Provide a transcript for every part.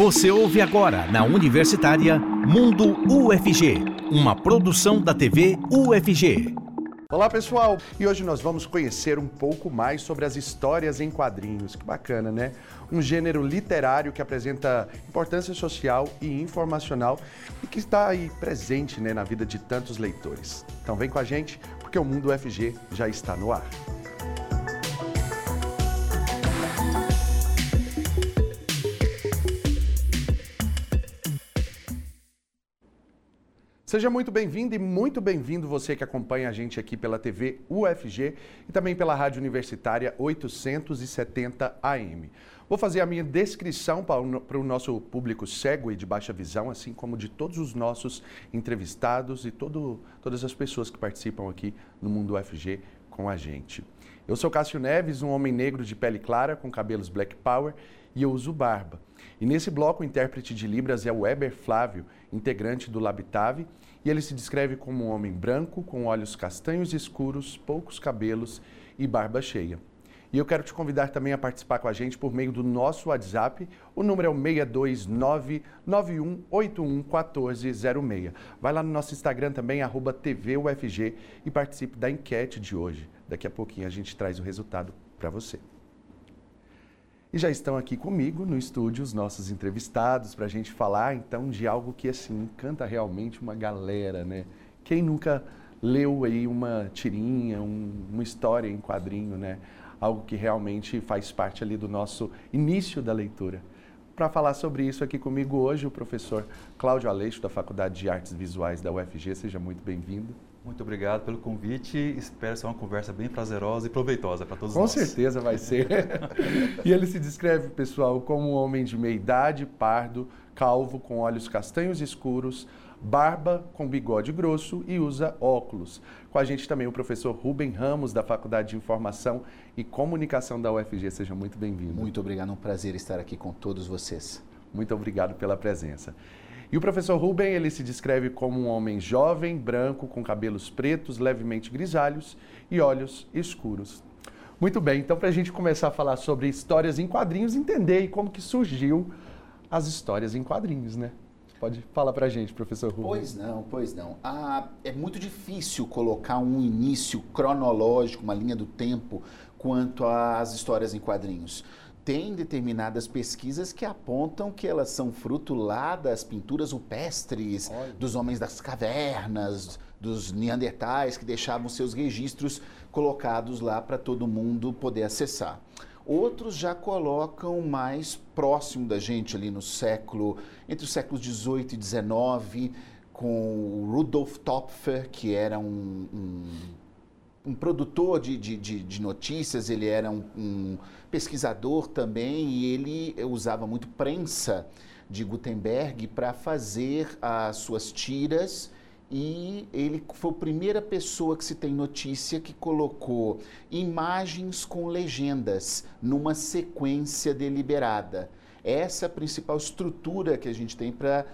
Você ouve agora na Universitária Mundo UFG, uma produção da TV UFG. Olá pessoal, e hoje nós vamos conhecer um pouco mais sobre as histórias em quadrinhos. Que bacana, né? Um gênero literário que apresenta importância social e informacional e que está aí presente né, na vida de tantos leitores. Então vem com a gente, porque o Mundo UFG já está no ar. Seja muito bem-vindo e muito bem-vindo você que acompanha a gente aqui pela TV UFG e também pela Rádio Universitária 870 AM. Vou fazer a minha descrição para o nosso público cego e de baixa visão, assim como de todos os nossos entrevistados e todo, todas as pessoas que participam aqui no Mundo UFG com a gente. Eu sou Cássio Neves, um homem negro de pele clara, com cabelos black power e eu uso barba. E nesse bloco, o intérprete de Libras é o Weber Flávio, integrante do Labitave, e ele se descreve como um homem branco, com olhos castanhos escuros, poucos cabelos e barba cheia. E eu quero te convidar também a participar com a gente por meio do nosso WhatsApp. O número é o 62991811406. Vai lá no nosso Instagram também, arroba TVUFG, e participe da enquete de hoje. Daqui a pouquinho a gente traz o resultado para você. E já estão aqui comigo no estúdio os nossos entrevistados para a gente falar então de algo que assim encanta realmente uma galera, né? Quem nunca leu aí uma tirinha, um, uma história em quadrinho, né? Algo que realmente faz parte ali do nosso início da leitura. Para falar sobre isso aqui comigo hoje, o professor Cláudio Aleixo, da Faculdade de Artes Visuais da UFG. Seja muito bem-vindo. Muito obrigado pelo convite. Espero ser uma conversa bem prazerosa e proveitosa para todos Com nós. Com certeza vai ser. e ele se descreve, pessoal, como um homem de meia idade, pardo, calvo, com olhos castanhos escuros, barba com bigode grosso e usa óculos. Com a gente também o professor Rubem Ramos, da Faculdade de Informação e Comunicação da UFG. Seja muito bem-vindo. Muito obrigado, é um prazer estar aqui com todos vocês. Muito obrigado pela presença. E o professor Ruben, ele se descreve como um homem jovem, branco, com cabelos pretos, levemente grisalhos e olhos escuros. Muito bem, então para a gente começar a falar sobre histórias em quadrinhos, entender como que surgiu as histórias em quadrinhos, né? Pode falar para a gente, professor Rubens. Pois não, pois não. Ah, é muito difícil colocar um início cronológico, uma linha do tempo, quanto às histórias em quadrinhos tem determinadas pesquisas que apontam que elas são fruto lá das pinturas rupestres, Olha. dos homens das cavernas, dos neandertais que deixavam seus registros colocados lá para todo mundo poder acessar. Outros já colocam mais próximo da gente ali no século, entre os séculos 18 e 19, com Rudolf Topfer, que era um, um um produtor de, de, de, de, notícias, ele era um, um, pesquisador também e ele usava muito prensa de Gutenberg para fazer as suas tiras e ele foi a primeira pessoa que se tem notícia que colocou imagens com legendas numa sequência deliberada. Essa é a principal estrutura que a gente tem para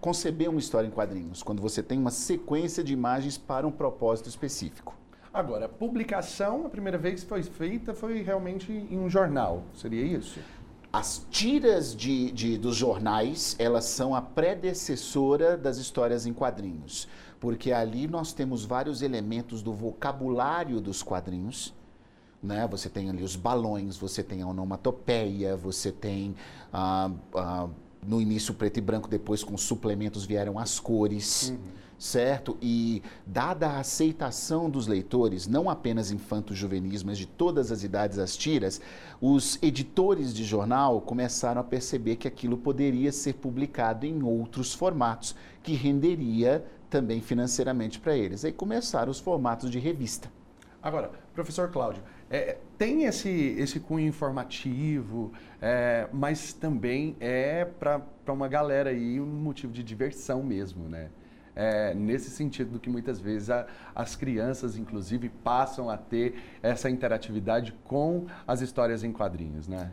conceber uma história em quadrinhos, quando você tem uma sequência de imagens para um propósito específico. Agora, a publicação, a primeira vez que foi feita foi realmente em um jornal, seria isso? As tiras de, de, dos jornais, elas são a predecessora das histórias em quadrinhos, porque ali nós temos vários elementos do vocabulário dos quadrinhos, né? Você tem ali os balões, você tem a onomatopeia, você tem ah, ah, no início preto e branco, depois com suplementos vieram as cores. Uhum certo? E dada a aceitação dos leitores, não apenas infantos juvenis, mas de todas as idades as tiras, os editores de jornal começaram a perceber que aquilo poderia ser publicado em outros formatos, que renderia também financeiramente para eles. Aí começaram os formatos de revista. Agora, professor Cláudio, é, tem esse, esse cunho informativo, é, mas também é para uma galera aí um motivo de diversão mesmo, né? É, nesse sentido do que muitas vezes a, as crianças, inclusive, passam a ter essa interatividade com as histórias em quadrinhos, né?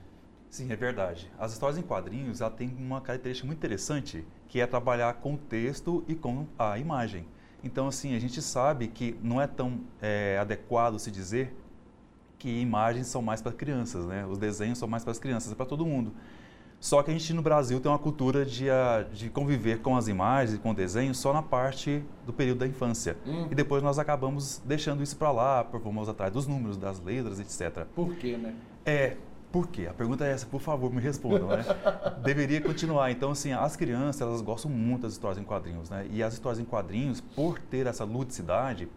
Sim, é verdade. As histórias em quadrinhos ela tem uma característica muito interessante, que é trabalhar com o texto e com a imagem. Então, assim, a gente sabe que não é tão é, adequado se dizer que imagens são mais para crianças, né? Os desenhos são mais para as crianças, é para todo mundo. Só que a gente no Brasil tem uma cultura de, ah, de conviver com as imagens e com o desenho só na parte do período da infância. Hum. E depois nós acabamos deixando isso para lá, vamos atrás dos números, das letras, etc. Por quê, né? É, por quê? A pergunta é essa, por favor, me respondam, né? Deveria continuar. Então, assim, as crianças, elas gostam muito das histórias em quadrinhos, né? E as histórias em quadrinhos, por ter essa ludicidade,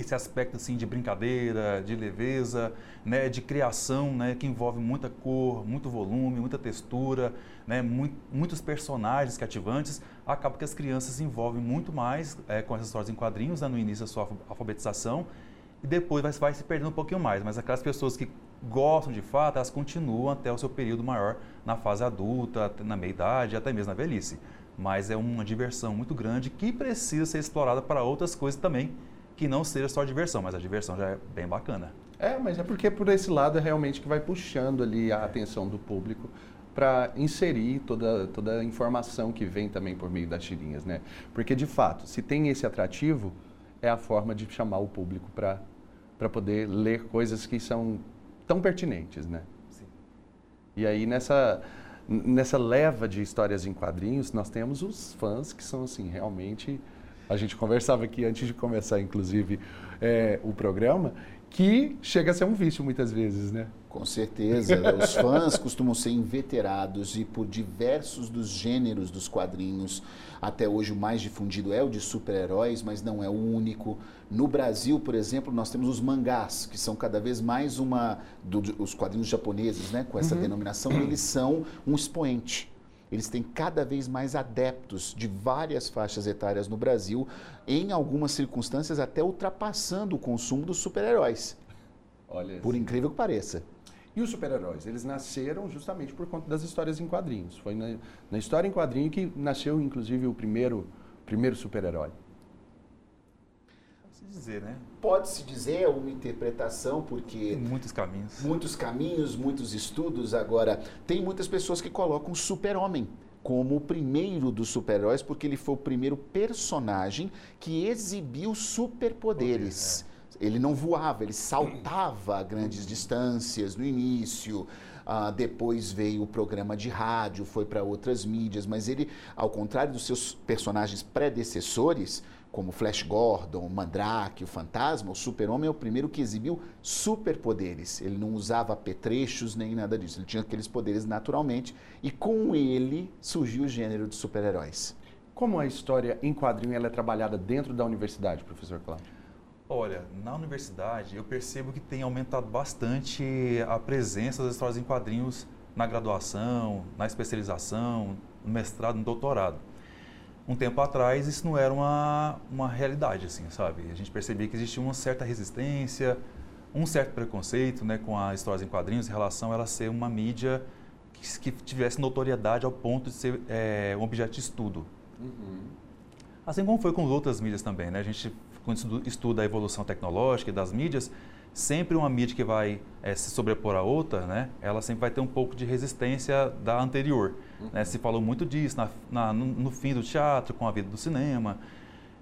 esse aspecto assim de brincadeira, de leveza, né, de criação, né, que envolve muita cor, muito volume, muita textura, né, muito, muitos personagens cativantes, acaba que as crianças se envolvem muito mais é, com histórias em quadrinhos né, no início da sua alfabetização e depois vai, vai se perdendo um pouquinho mais. Mas aquelas pessoas que gostam de fato, elas continuam até o seu período maior na fase adulta, na meia-idade, até mesmo na velhice. Mas é uma diversão muito grande que precisa ser explorada para outras coisas também, que não seja só diversão, mas a diversão já é bem bacana. É, mas é porque por esse lado é realmente que vai puxando ali a atenção do público para inserir toda, toda a informação que vem também por meio das tirinhas, né? Porque, de fato, se tem esse atrativo, é a forma de chamar o público para poder ler coisas que são tão pertinentes, né? Sim. E aí, nessa, nessa leva de histórias em quadrinhos, nós temos os fãs que são, assim, realmente a gente conversava aqui antes de começar, inclusive, é, o programa, que chega a ser um vício muitas vezes, né? Com certeza. Os fãs costumam ser inveterados e por diversos dos gêneros dos quadrinhos. Até hoje o mais difundido é o de super-heróis, mas não é o único. No Brasil, por exemplo, nós temos os mangás, que são cada vez mais uma. Do, os quadrinhos japoneses, né? Com essa uhum. denominação, eles são um expoente eles têm cada vez mais adeptos de várias faixas etárias no Brasil, em algumas circunstâncias até ultrapassando o consumo dos super-heróis. Olha por incrível que pareça. E os super-heróis? Eles nasceram justamente por conta das histórias em quadrinhos. Foi na, na história em quadrinho que nasceu, inclusive, o primeiro, primeiro super-herói dizer, né? Pode-se dizer, é uma interpretação, porque. Tem muitos caminhos. Muitos caminhos, muitos estudos. Agora, tem muitas pessoas que colocam o super-homem como o primeiro dos super-heróis, porque ele foi o primeiro personagem que exibiu superpoderes. Poder, é. Ele não voava, ele saltava a grandes distâncias no início. Uh, depois veio o programa de rádio, foi para outras mídias, mas ele, ao contrário dos seus personagens predecessores, como Flash Gordon, Mandrake, o Fantasma, o Super-Homem é o primeiro que exibiu superpoderes. Ele não usava apetrechos nem nada disso. Ele tinha aqueles poderes naturalmente e com ele surgiu o gênero de super-heróis. Como a história em quadrinho ela é trabalhada dentro da universidade, professor Cláudio? Olha, na universidade eu percebo que tem aumentado bastante a presença das histórias em quadrinhos na graduação, na especialização, no mestrado, no doutorado um tempo atrás isso não era uma, uma realidade, assim, sabe? A gente percebia que existia uma certa resistência, um certo preconceito né, com as histórias em quadrinhos em relação a ela ser uma mídia que, que tivesse notoriedade ao ponto de ser é, um objeto de estudo. Uhum. Assim como foi com outras mídias também, né? A gente, quando estuda a evolução tecnológica das mídias, sempre uma mídia que vai é, se sobrepor a outra, né, ela sempre vai ter um pouco de resistência da anterior. Uhum. Né? Se falou muito disso na, na, no, no, fim do teatro, com a vida do cinema.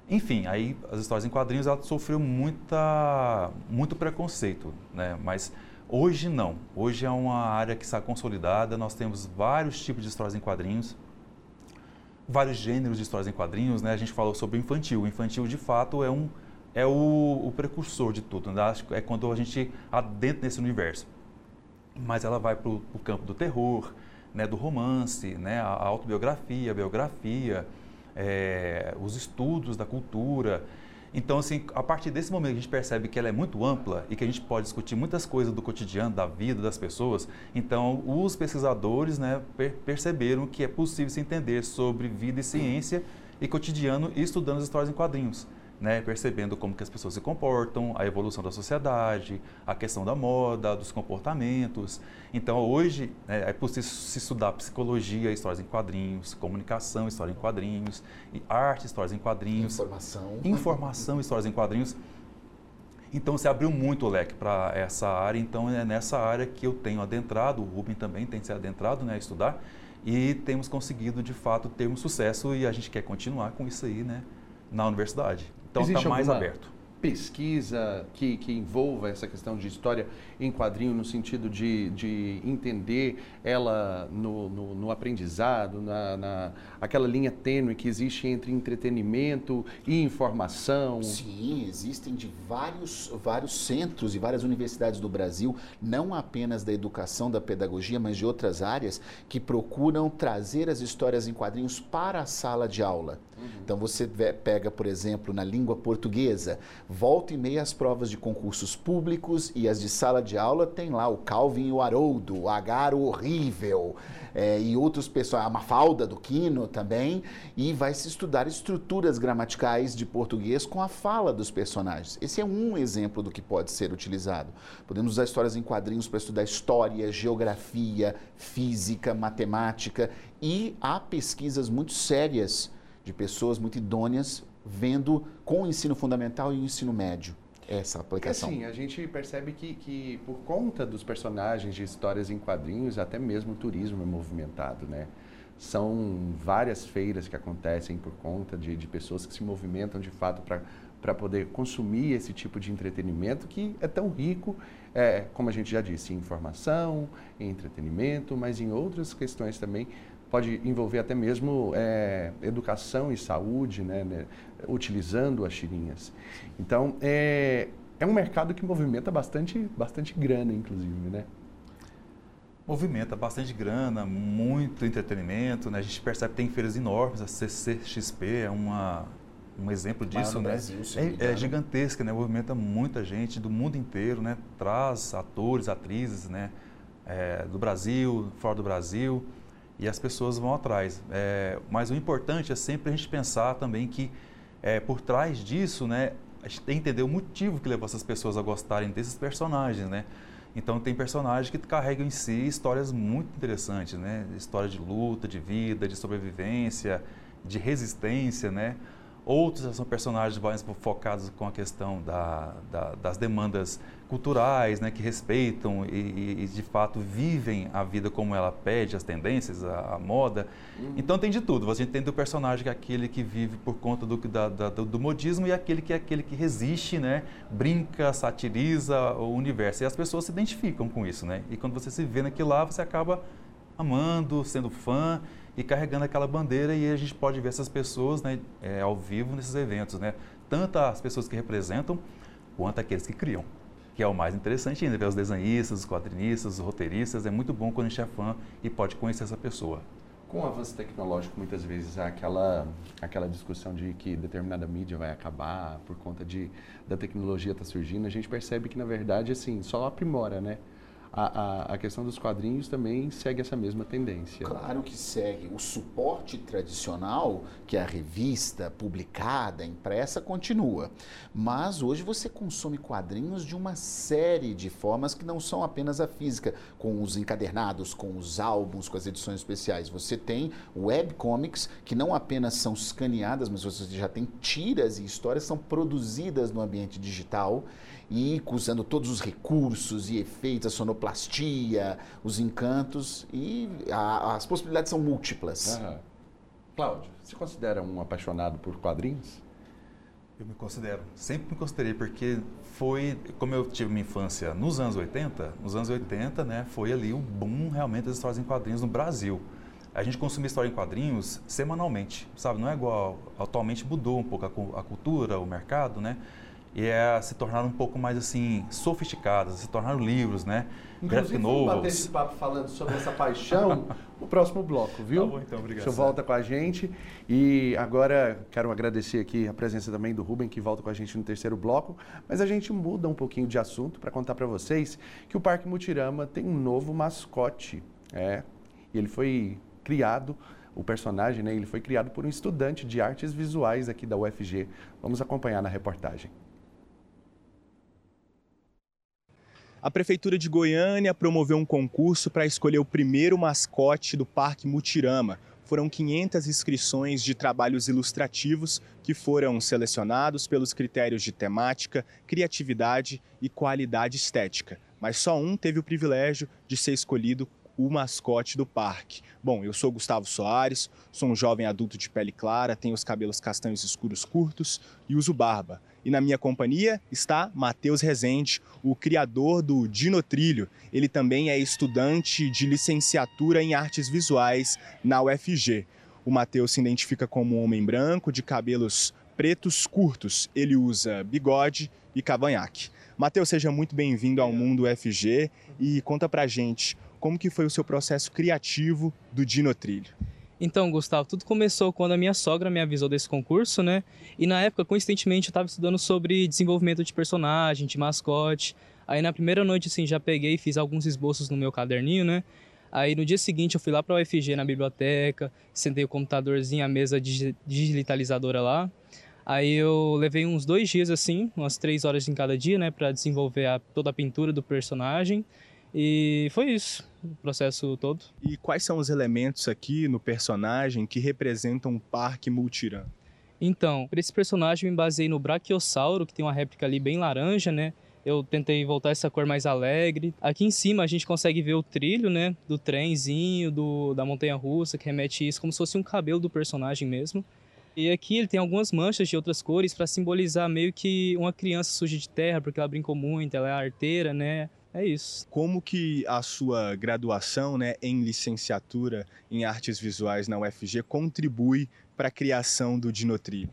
Enfim, aí as histórias em quadrinhos ela sofreu muita, muito preconceito, né? mas hoje não. Hoje é uma área que está consolidada, nós temos vários tipos de histórias em quadrinhos, vários gêneros de histórias em quadrinhos. Né? A gente falou sobre o infantil. O infantil, de fato, é um é o, o precursor de tudo, né? é quando a gente adentra nesse universo. Mas ela vai para o campo do terror, né, do romance, né, a autobiografia, a biografia, é, os estudos da cultura. Então, assim, a partir desse momento que a gente percebe que ela é muito ampla e que a gente pode discutir muitas coisas do cotidiano, da vida das pessoas, então os pesquisadores né, per perceberam que é possível se entender sobre vida e ciência e cotidiano estudando as histórias em quadrinhos né, percebendo como que as pessoas se comportam, a evolução da sociedade, a questão da moda, dos comportamentos. Então, hoje né, é possível se estudar psicologia, histórias em quadrinhos, comunicação, história em quadrinhos, e arte, histórias em quadrinhos. Informação. Informação, histórias em quadrinhos. Então, se abriu muito o leque para essa área. Então, é nessa área que eu tenho adentrado, o Rubem também tem se adentrado né, a estudar, e temos conseguido, de fato, ter um sucesso e a gente quer continuar com isso aí, né? na universidade. Então está mais aberto. pesquisa que, que envolva essa questão de história em quadrinho, no sentido de, de entender ela no, no, no aprendizado, na, na, aquela linha tênue que existe entre entretenimento e informação? Sim, existem de vários, vários centros e várias universidades do Brasil, não apenas da educação, da pedagogia, mas de outras áreas, que procuram trazer as histórias em quadrinhos para a sala de aula. Uhum. Então você pega, por exemplo, na língua portuguesa, volta e meia as provas de concursos públicos e as de sala de aula tem lá o Calvin e o Haroldo, o Agaro horrível é, e outros pessoas, a Mafalda do Quino também, e vai se estudar estruturas gramaticais de português com a fala dos personagens. Esse é um exemplo do que pode ser utilizado. Podemos usar histórias em quadrinhos para estudar história, geografia, física, matemática e há pesquisas muito sérias de pessoas muito idôneas vendo com o ensino fundamental e o ensino médio essa aplicação. Porque, assim, a gente percebe que, que por conta dos personagens de histórias em quadrinhos, até mesmo o turismo é movimentado, né? São várias feiras que acontecem por conta de, de pessoas que se movimentam de fato para poder consumir esse tipo de entretenimento que é tão rico, é, como a gente já disse, em informação, em entretenimento, mas em outras questões também pode envolver até mesmo é, educação e saúde, né, né, utilizando as tirinhas. Então, é, é um mercado que movimenta bastante, bastante grana, inclusive, né? Movimenta bastante grana, muito entretenimento, né? A gente percebe que tem feiras enormes, a CCXP é uma, um exemplo disso, né? Brasil, é, é, gigantesca, né? Movimenta muita gente do mundo inteiro, né? Traz atores, atrizes, né? É, do Brasil, fora do Brasil e as pessoas vão atrás. É, mas o importante é sempre a gente pensar também que é, por trás disso, né, a gente tem que entender o motivo que levou essas pessoas a gostarem desses personagens, né? Então tem personagens que carregam em si histórias muito interessantes, né? História de luta, de vida, de sobrevivência, de resistência, né? Outros são personagens mais focados com a questão da, da, das demandas culturais, né, que respeitam e, e, de fato vivem a vida como ela pede, as tendências, a, a moda. Uhum. Então tem de tudo. Você tem o personagem que é aquele que vive por conta do, da, da, do modismo e aquele que é aquele que resiste, né, brinca, satiriza o universo. E as pessoas se identificam com isso, né? E quando você se vê naquilo lá, você acaba amando, sendo fã e carregando aquela bandeira e a gente pode ver essas pessoas né, é, ao vivo nesses eventos, né? Tanto as pessoas que representam quanto aqueles que criam, que é o mais interessante ainda, ver os desenhistas, os quadrinistas, os roteiristas, é muito bom quando a gente é fã e pode conhecer essa pessoa. Com o avanço tecnológico, muitas vezes há aquela, aquela discussão de que determinada mídia vai acabar por conta de, da tecnologia estar tá surgindo. A gente percebe que, na verdade, assim, só aprimora, né? A, a, a, questão dos quadrinhos também segue essa mesma tendência. Claro que segue. O suporte tradicional, que é a revista publicada, impressa, continua. Mas hoje você consome quadrinhos de uma série de formas que não são apenas a física, com os encadernados, com os álbuns, com as edições especiais. Você tem webcomics, que não apenas são escaneadas, mas você já tem tiras e histórias são produzidas no ambiente digital e usando todos os recursos e efeitos, a sonoplastia, os encantos e a, as possibilidades são múltiplas. Uhum. Cláudio, você considera um apaixonado por quadrinhos? Eu me considero, sempre me considerei, porque foi, como eu tive minha infância nos anos 80, nos anos 80, né, foi ali o boom realmente das histórias em quadrinhos no Brasil. A gente consumia história em quadrinhos semanalmente, sabe? Não é igual, atualmente mudou um pouco a, a cultura, o mercado, né? E é, se tornaram um pouco mais assim sofisticadas, se tornaram livros, né? Inclusive, vamos bater esse papo falando sobre essa paixão no próximo bloco, viu? Tá bom, então, obrigado. Você volta com a gente e agora quero agradecer aqui a presença também do Ruben que volta com a gente no terceiro bloco, mas a gente muda um pouquinho de assunto para contar para vocês que o Parque Mutirama tem um novo mascote, é, e ele foi criado o personagem, né, ele foi criado por um estudante de artes visuais aqui da UFG. Vamos acompanhar na reportagem. A Prefeitura de Goiânia promoveu um concurso para escolher o primeiro mascote do Parque Mutirama. Foram 500 inscrições de trabalhos ilustrativos que foram selecionados pelos critérios de temática, criatividade e qualidade estética. Mas só um teve o privilégio de ser escolhido o mascote do parque. Bom, eu sou Gustavo Soares, sou um jovem adulto de pele clara, tenho os cabelos castanhos escuros curtos e uso barba. E na minha companhia está Matheus Rezende, o criador do Dinotrilho. Ele também é estudante de licenciatura em artes visuais na UFG. O Matheus se identifica como um homem branco, de cabelos pretos curtos. Ele usa bigode e cavanhaque. Matheus, seja muito bem-vindo ao Mundo UFG e conta pra gente como que foi o seu processo criativo do Dinotrilho. Então, Gustavo, tudo começou quando a minha sogra me avisou desse concurso, né? E na época, coincidentemente, eu estava estudando sobre desenvolvimento de personagem, de mascote. Aí na primeira noite, assim, já peguei e fiz alguns esboços no meu caderninho, né? Aí no dia seguinte eu fui lá para a UFG na biblioteca, sentei o computadorzinho, a mesa digitalizadora lá. Aí eu levei uns dois dias assim, umas três horas em cada dia, né, para desenvolver a, toda a pintura do personagem. E foi isso, o processo todo. E quais são os elementos aqui no personagem que representam o Parque Multiran? Então, para esse personagem eu me baseei no Brachiosauro, que tem uma réplica ali bem laranja, né? Eu tentei voltar essa cor mais alegre. Aqui em cima a gente consegue ver o trilho, né? Do trenzinho, do, da montanha-russa, que remete isso como se fosse um cabelo do personagem mesmo. E aqui ele tem algumas manchas de outras cores para simbolizar meio que uma criança suja de terra, porque ela brincou muito, ela é arteira, né? É isso. Como que a sua graduação, né, em licenciatura em artes visuais na UFG contribui para a criação do Dinotri?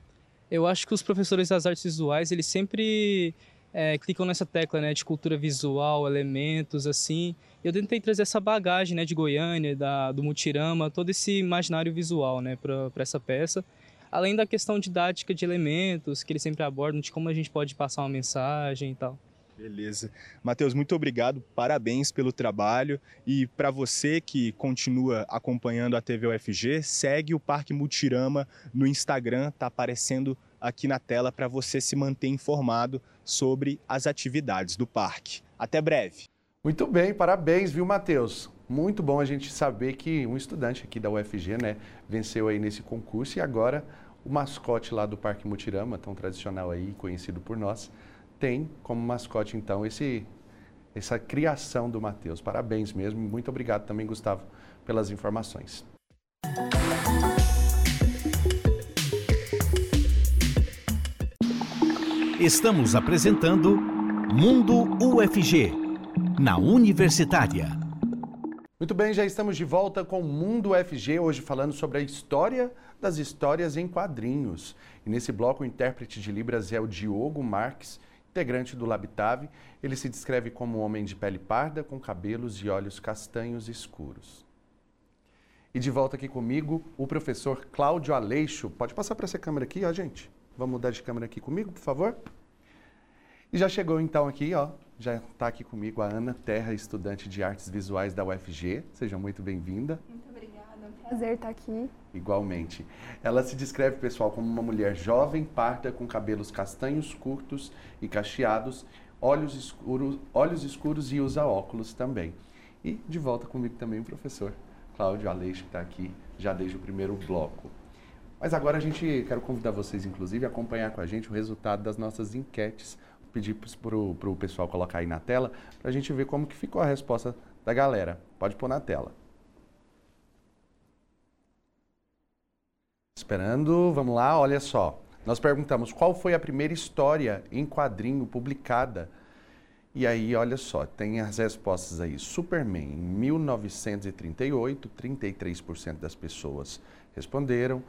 Eu acho que os professores das artes visuais, eles sempre é, clicam nessa tecla, né, de cultura visual, elementos, assim. Eu tentei trazer essa bagagem, né, de Goiânia, da, do Mutirama, todo esse imaginário visual, né, para essa peça além da questão didática de elementos que eles sempre abordam, de como a gente pode passar uma mensagem e tal. Beleza. Matheus, muito obrigado, parabéns pelo trabalho. E para você que continua acompanhando a TV UFG, segue o Parque Multirama no Instagram, tá aparecendo aqui na tela para você se manter informado sobre as atividades do parque. Até breve. Muito bem, parabéns, viu, Matheus? Muito bom a gente saber que um estudante aqui da UFG, né, venceu aí nesse concurso e agora o mascote lá do Parque Mutirama, tão tradicional aí, conhecido por nós, tem como mascote então esse essa criação do Matheus. Parabéns mesmo. Muito obrigado também, Gustavo, pelas informações. Estamos apresentando Mundo UFG, na Universitária. Muito bem, já estamos de volta com o Mundo UFG, hoje falando sobre a história das histórias em quadrinhos. E nesse bloco, o intérprete de Libras é o Diogo Marques, integrante do Labitave. Ele se descreve como um homem de pele parda, com cabelos e olhos castanhos escuros. E de volta aqui comigo, o professor Cláudio Aleixo. Pode passar para essa câmera aqui, ó, gente. Vamos mudar de câmera aqui comigo, por favor? E já chegou então aqui, ó, já está aqui comigo a Ana Terra, estudante de artes visuais da UFG. Seja muito bem-vinda. Muito obrigada, é um prazer estar aqui. Igualmente. Ela se descreve, pessoal, como uma mulher jovem, parda, com cabelos castanhos curtos e cacheados, olhos escuros, olhos escuros e usa óculos também. E de volta comigo também o professor Cláudio Aleixo, que está aqui já desde o primeiro bloco. Mas agora a gente, quero convidar vocês, inclusive, a acompanhar com a gente o resultado das nossas enquetes pedir para o pessoal colocar aí na tela para a gente ver como que ficou a resposta da galera. Pode pôr na tela. Esperando, vamos lá, olha só. Nós perguntamos qual foi a primeira história em quadrinho publicada. E aí, olha só, tem as respostas aí. Superman, em 1938, 33% das pessoas responderam.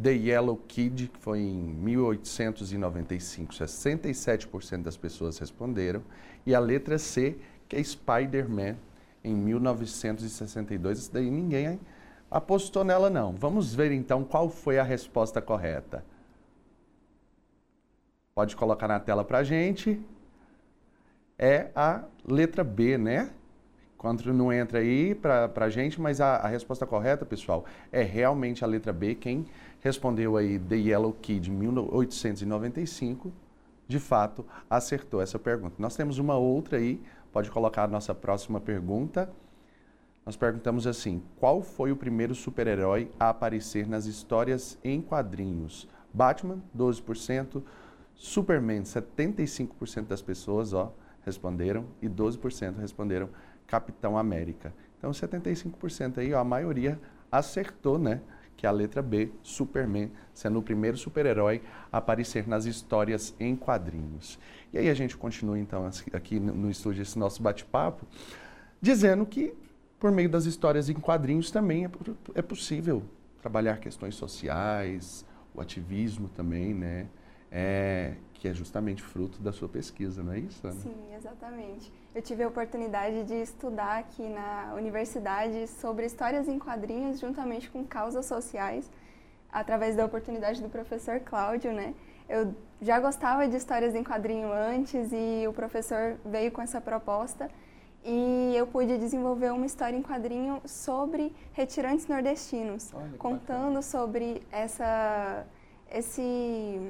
The Yellow Kid, que foi em 1895, 67% das pessoas responderam. E a letra C, que é Spider-Man, em 1962. Isso daí ninguém apostou nela, não. Vamos ver então qual foi a resposta correta. Pode colocar na tela para gente. É a letra B, né? Enquanto não entra aí para a gente, mas a, a resposta correta, pessoal, é realmente a letra B. Quem respondeu aí The Yellow Kid em 1895, de fato acertou essa pergunta. Nós temos uma outra aí, pode colocar a nossa próxima pergunta. Nós perguntamos assim: qual foi o primeiro super-herói a aparecer nas histórias em quadrinhos? Batman, 12%, Superman, 75% das pessoas ó, responderam e 12% responderam Capitão América. Então 75% aí, ó, a maioria acertou, né? Que é a letra B, Superman, sendo o primeiro super-herói a aparecer nas histórias em quadrinhos. E aí a gente continua então aqui no estúdio esse nosso bate-papo, dizendo que por meio das histórias em quadrinhos também é, é possível trabalhar questões sociais, o ativismo também, né? É, que é justamente fruto da sua pesquisa, não é isso? Ana? Sim, exatamente. Eu tive a oportunidade de estudar aqui na universidade sobre histórias em quadrinhos juntamente com causas sociais, através da oportunidade do professor Cláudio, né? Eu já gostava de histórias em quadrinho antes e o professor veio com essa proposta e eu pude desenvolver uma história em quadrinho sobre retirantes nordestinos, Olha, contando sobre essa, esse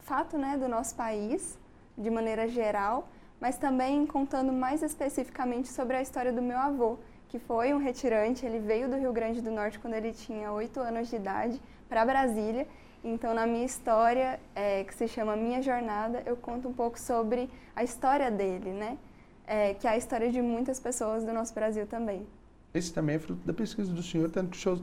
fato né, do nosso país, de maneira geral, mas também contando mais especificamente sobre a história do meu avô, que foi um retirante, ele veio do Rio Grande do Norte quando ele tinha oito anos de idade para Brasília. Então, na minha história, é, que se chama Minha Jornada, eu conto um pouco sobre a história dele, né? É, que é a história de muitas pessoas do nosso Brasil também. Esse também é fruto da pesquisa do senhor, tanto que o senhor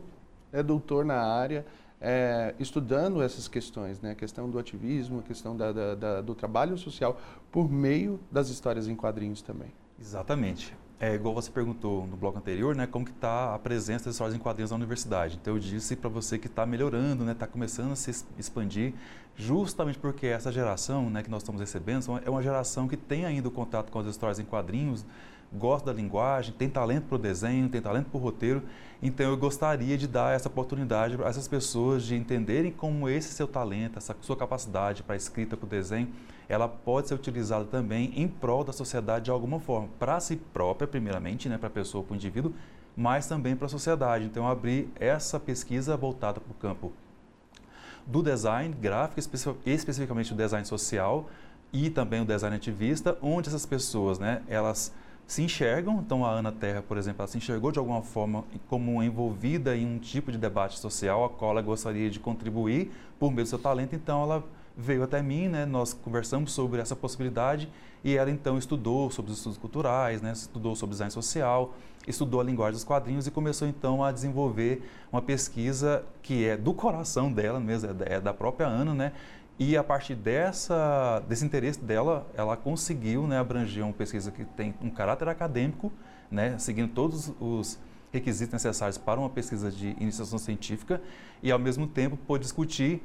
é doutor na área, é, estudando essas questões, né? a questão do ativismo, a questão da, da, da, do trabalho social, por meio das histórias em quadrinhos também. Exatamente. É igual você perguntou no bloco anterior, né, como que está a presença das histórias em quadrinhos na universidade. Então eu disse para você que está melhorando, né, está começando a se expandir, justamente porque essa geração, né, que nós estamos recebendo, é uma geração que tem ainda o contato com as histórias em quadrinhos, gosta da linguagem, tem talento para o desenho, tem talento para o roteiro. Então eu gostaria de dar essa oportunidade para essas pessoas de entenderem como esse seu talento, essa sua capacidade para a escrita, para o desenho, ela pode ser utilizada também em prol da sociedade de alguma forma, para si própria, primeiramente, né, para a pessoa, para o indivíduo, mas também para a sociedade. Então, eu abri essa pesquisa voltada para o campo do design gráfico, especificamente o design social e também o design ativista, onde essas pessoas, né, elas se enxergam. Então, a Ana Terra, por exemplo, ela se enxergou de alguma forma como envolvida em um tipo de debate social a qual ela gostaria de contribuir por meio do seu talento. Então, ela veio até mim, né? Nós conversamos sobre essa possibilidade e ela então estudou sobre os estudos culturais, né? Estudou sobre design social, estudou a linguagem dos quadrinhos e começou então a desenvolver uma pesquisa que é do coração dela mesmo, é, é da própria Ana, né? E a partir dessa, desse interesse dela, ela conseguiu né, abranger uma pesquisa que tem um caráter acadêmico, né, seguindo todos os requisitos necessários para uma pesquisa de iniciação científica e, ao mesmo tempo, pôde discutir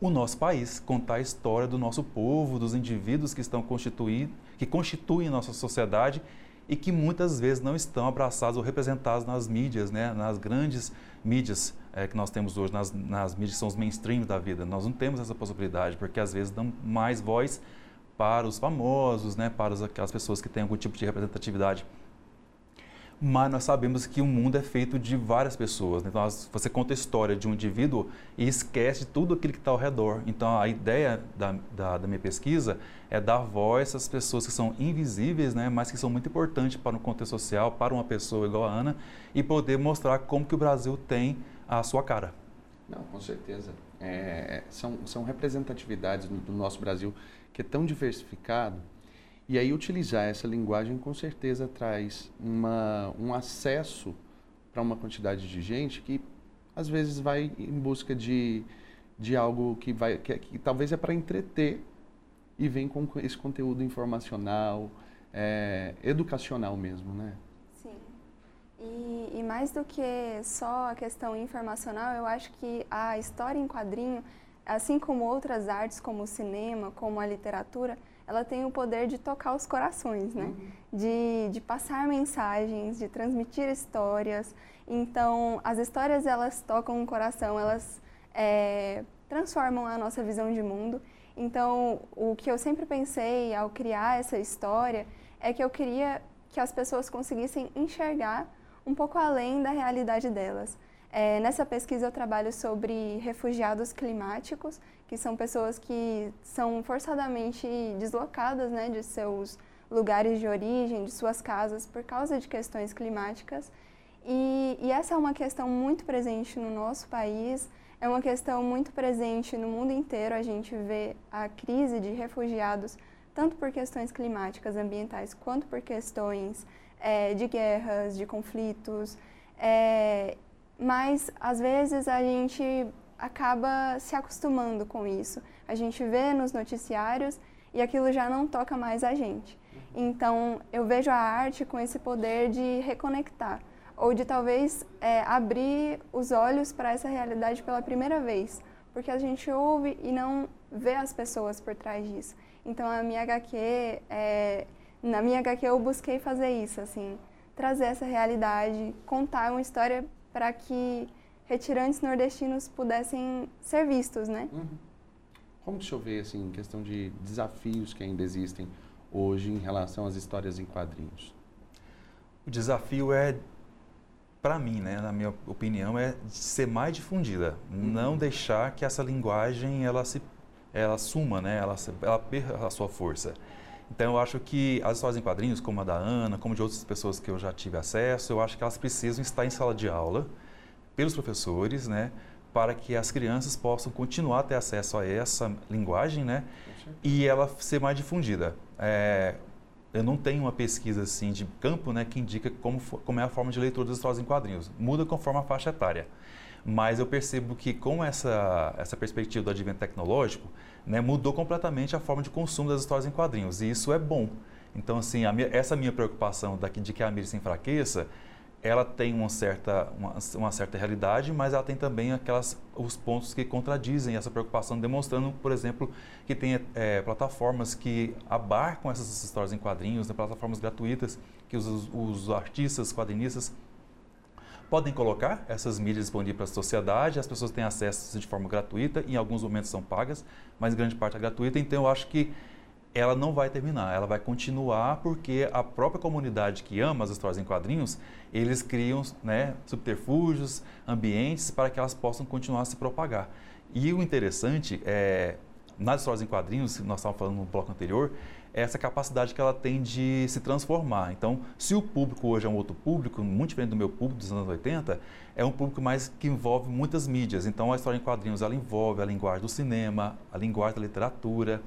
o nosso país, contar a história do nosso povo, dos indivíduos que estão constituindo, que constituem nossa sociedade e que muitas vezes não estão abraçados ou representados nas mídias, né, nas grandes mídias é, que nós temos hoje, nas, nas mídias que são os mainstream da vida. Nós não temos essa possibilidade, porque às vezes dão mais voz para os famosos, né, para aquelas pessoas que têm algum tipo de representatividade mas nós sabemos que o mundo é feito de várias pessoas. Né? Então, você conta a história de um indivíduo e esquece tudo aquilo que está ao redor. Então, a ideia da, da, da, minha pesquisa é dar voz às pessoas que são invisíveis, né? mas que são muito importantes para um contexto social, para uma pessoa igual a Ana, e poder mostrar como que o Brasil tem a sua cara. Não, com certeza. É, são, são representatividades do nosso Brasil que é tão diversificado e aí utilizar essa linguagem com certeza traz uma, um acesso para uma quantidade de gente que às vezes vai em busca de, de algo que vai que, que talvez é para entreter e vem com esse conteúdo informacional, é, educacional mesmo, né? Sim. E, e mais do que só a questão informacional, eu acho que a história em quadrinho, assim como outras artes, como o cinema, como a literatura, ela tem o poder de tocar os corações, né? Uhum. De, de passar mensagens, de transmitir histórias. Então, as histórias, elas tocam o coração, elas é, transformam a nossa visão de mundo. Então, o que eu sempre pensei ao criar essa história é que eu queria que as pessoas conseguissem enxergar um pouco além da realidade delas. É, nessa pesquisa eu trabalho sobre refugiados climáticos, que são pessoas que são forçadamente deslocadas né, de seus lugares de origem, de suas casas, por causa de questões climáticas. E, e essa é uma questão muito presente no nosso país, é uma questão muito presente no mundo inteiro. A gente vê a crise de refugiados, tanto por questões climáticas, ambientais, quanto por questões é, de guerras, de conflitos. É, mas às vezes a gente acaba se acostumando com isso. A gente vê nos noticiários e aquilo já não toca mais a gente. Então eu vejo a arte com esse poder de reconectar ou de talvez é, abrir os olhos para essa realidade pela primeira vez, porque a gente ouve e não vê as pessoas por trás disso. Então a minha HQ, é, na minha HQ eu busquei fazer isso, assim, trazer essa realidade, contar uma história para que retirantes nordestinos pudessem ser vistos, né? Uhum. Como que o senhor vê, assim, em questão de desafios que ainda existem hoje em relação às histórias em quadrinhos? O desafio é para mim, né, na minha opinião, é ser mais difundida, uhum. não deixar que essa linguagem ela se ela suma, né, ela, ela perca a sua força. Então eu acho que as histórias em quadrinhos, como a da Ana, como de outras pessoas que eu já tive acesso, eu acho que elas precisam estar em sala de aula pelos professores, né, para que as crianças possam continuar a ter acesso a essa linguagem, né, e ela ser mais difundida. É, eu não tenho uma pesquisa assim de campo né, que indica como, como é a forma de leitura das histórias em quadrinhos. Muda conforme a faixa etária. Mas eu percebo que com essa, essa perspectiva do advento tecnológico, né, mudou completamente a forma de consumo das histórias em quadrinhos. E isso é bom. Então, assim, minha, essa minha preocupação daqui, de que a mídia se enfraqueça, ela tem uma certa, uma, uma, certa realidade, mas ela tem também aquelas, os pontos que contradizem essa preocupação, demonstrando, por exemplo, que tem é, plataformas que abarcam essas histórias em quadrinhos, né, plataformas gratuitas, que os, os artistas, quadrinistas podem colocar essas mídias disponíveis para a sociedade, as pessoas têm acesso de forma gratuita, em alguns momentos são pagas, mas grande parte é gratuita, então eu acho que ela não vai terminar, ela vai continuar porque a própria comunidade que ama as histórias em quadrinhos, eles criam né, subterfúgios, ambientes para que elas possam continuar a se propagar. E o interessante é, nas histórias em quadrinhos, nós estávamos falando no bloco anterior, é essa capacidade que ela tem de se transformar. Então, se o público hoje é um outro público, muito diferente do meu público dos anos 80, é um público mais que envolve muitas mídias. Então, a história em quadrinhos ela envolve a linguagem do cinema, a linguagem da literatura,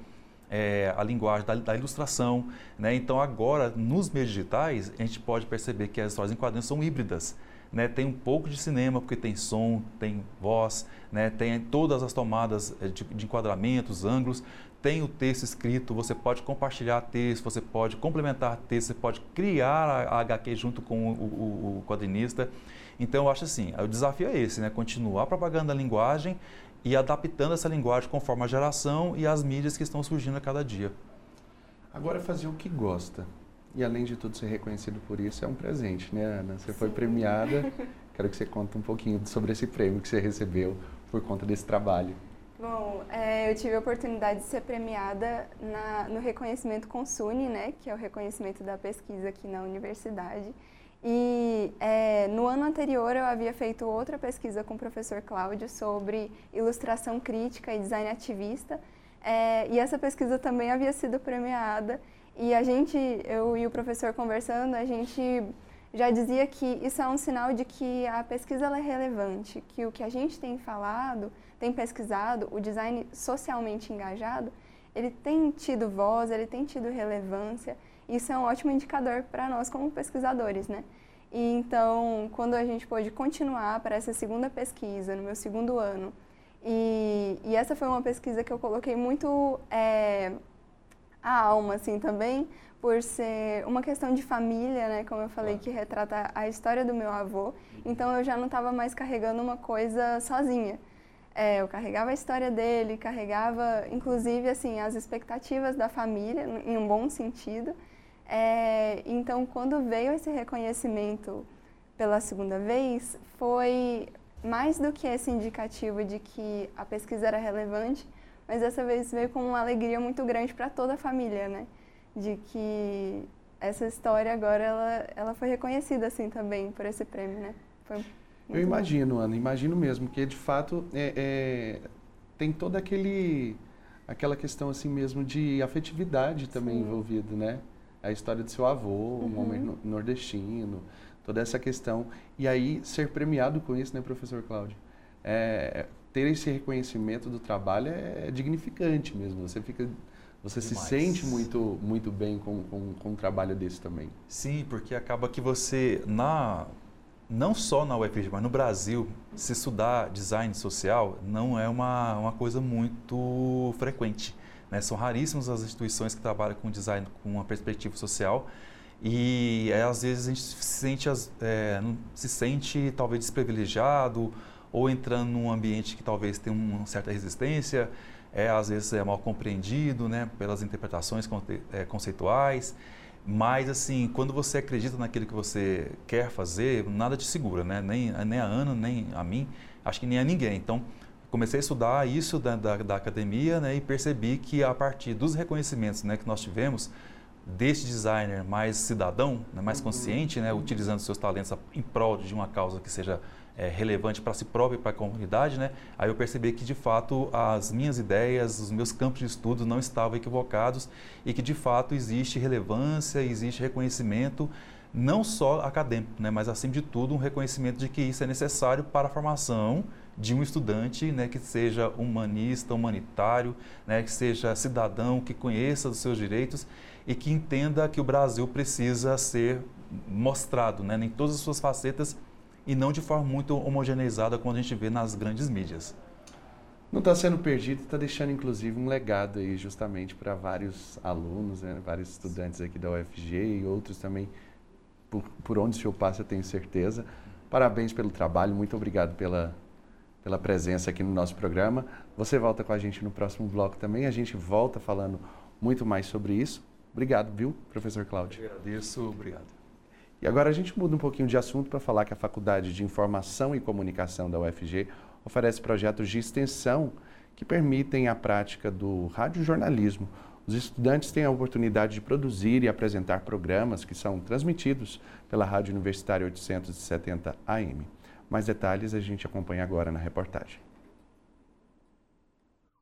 é, a linguagem da, da ilustração. Né? Então, agora, nos meios digitais, a gente pode perceber que as histórias em quadrinhos são híbridas. Né? Tem um pouco de cinema, porque tem som, tem voz, né? tem todas as tomadas é, de, de enquadramentos, ângulos, tem o texto escrito, você pode compartilhar texto, você pode complementar texto, você pode criar a, a HQ junto com o, o, o quadrinista. Então, eu acho assim, o desafio é esse, né? continuar propagando a linguagem e adaptando essa linguagem conforme a geração e as mídias que estão surgindo a cada dia. Agora, fazer o que gosta. E além de tudo ser reconhecido por isso, é um presente, né, Ana? Você Sim. foi premiada. Quero que você conte um pouquinho sobre esse prêmio que você recebeu por conta desse trabalho. Bom, é, eu tive a oportunidade de ser premiada na, no reconhecimento Consune, né, que é o reconhecimento da pesquisa aqui na universidade. E é, no ano anterior eu havia feito outra pesquisa com o professor Cláudio sobre ilustração crítica e design ativista. É, e essa pesquisa também havia sido premiada. E a gente, eu e o professor conversando, a gente já dizia que isso é um sinal de que a pesquisa é relevante, que o que a gente tem falado, tem pesquisado, o design socialmente engajado, ele tem tido voz, ele tem tido relevância. Isso é um ótimo indicador para nós como pesquisadores, né? E então, quando a gente pôde continuar para essa segunda pesquisa, no meu segundo ano, e, e essa foi uma pesquisa que eu coloquei muito é, a alma, assim, também, por ser uma questão de família, né, como eu falei, que retrata a história do meu avô. Então, eu já não estava mais carregando uma coisa sozinha. É, eu carregava a história dele, carregava, inclusive, assim, as expectativas da família, em um bom sentido. É, então, quando veio esse reconhecimento pela segunda vez, foi mais do que esse indicativo de que a pesquisa era relevante, mas dessa vez veio com uma alegria muito grande para toda a família, né? De que essa história agora ela, ela foi reconhecida assim também por esse prêmio, né? Eu imagino, bom. Ana, imagino mesmo que de fato é, é, tem toda aquele aquela questão assim mesmo de afetividade também envolvido, né? A história do seu avô, uhum. um homem nordestino, toda essa questão. E aí ser premiado com isso, né, professor Cláudio? É, ter esse reconhecimento do trabalho é, é dignificante mesmo. Você fica, Você Demais. se sente muito, muito bem com, com, com um trabalho desse também. Sim, porque acaba que você, na, não só na UFG, mas no Brasil, se estudar design social não é uma, uma coisa muito frequente. Né? São raríssimas as instituições que trabalham com design com uma perspectiva social e é, às vezes a gente se sente, é, se sente talvez desprivilegiado ou entrando num ambiente que talvez tenha uma certa resistência, é, às vezes é mal compreendido né, pelas interpretações é, conceituais. Mas, assim, quando você acredita naquilo que você quer fazer, nada te segura, né? Nem, nem a Ana, nem a mim, acho que nem a ninguém. Então, comecei a estudar isso da, da, da academia né, e percebi que a partir dos reconhecimentos né, que nós tivemos, deste designer mais cidadão, né, mais uhum. consciente, né, utilizando seus talentos em prol de uma causa que seja é, relevante para si próprio e para a comunidade, né? Aí eu percebi que de fato as minhas ideias, os meus campos de estudo não estavam equivocados e que de fato existe relevância, existe reconhecimento não só acadêmico, né, mas acima de tudo um reconhecimento de que isso é necessário para a formação de um estudante né, que seja humanista, humanitário, né, que seja cidadão, que conheça os seus direitos e que entenda que o Brasil precisa ser mostrado né, em todas as suas facetas e não de forma muito homogeneizada como a gente vê nas grandes mídias. Não está sendo perdido, está deixando inclusive um legado aí justamente para vários alunos, né, vários estudantes aqui da UFG e outros também por, por onde o senhor passa, eu tenho certeza. Parabéns pelo trabalho, muito obrigado pela, pela presença aqui no nosso programa. Você volta com a gente no próximo bloco também, a gente volta falando muito mais sobre isso. Obrigado, viu, professor Cláudio? Eu agradeço, obrigado. E agora a gente muda um pouquinho de assunto para falar que a Faculdade de Informação e Comunicação da UFG oferece projetos de extensão que permitem a prática do radiojornalismo. Os estudantes têm a oportunidade de produzir e apresentar programas que são transmitidos pela Rádio Universitária 870 AM. Mais detalhes a gente acompanha agora na reportagem.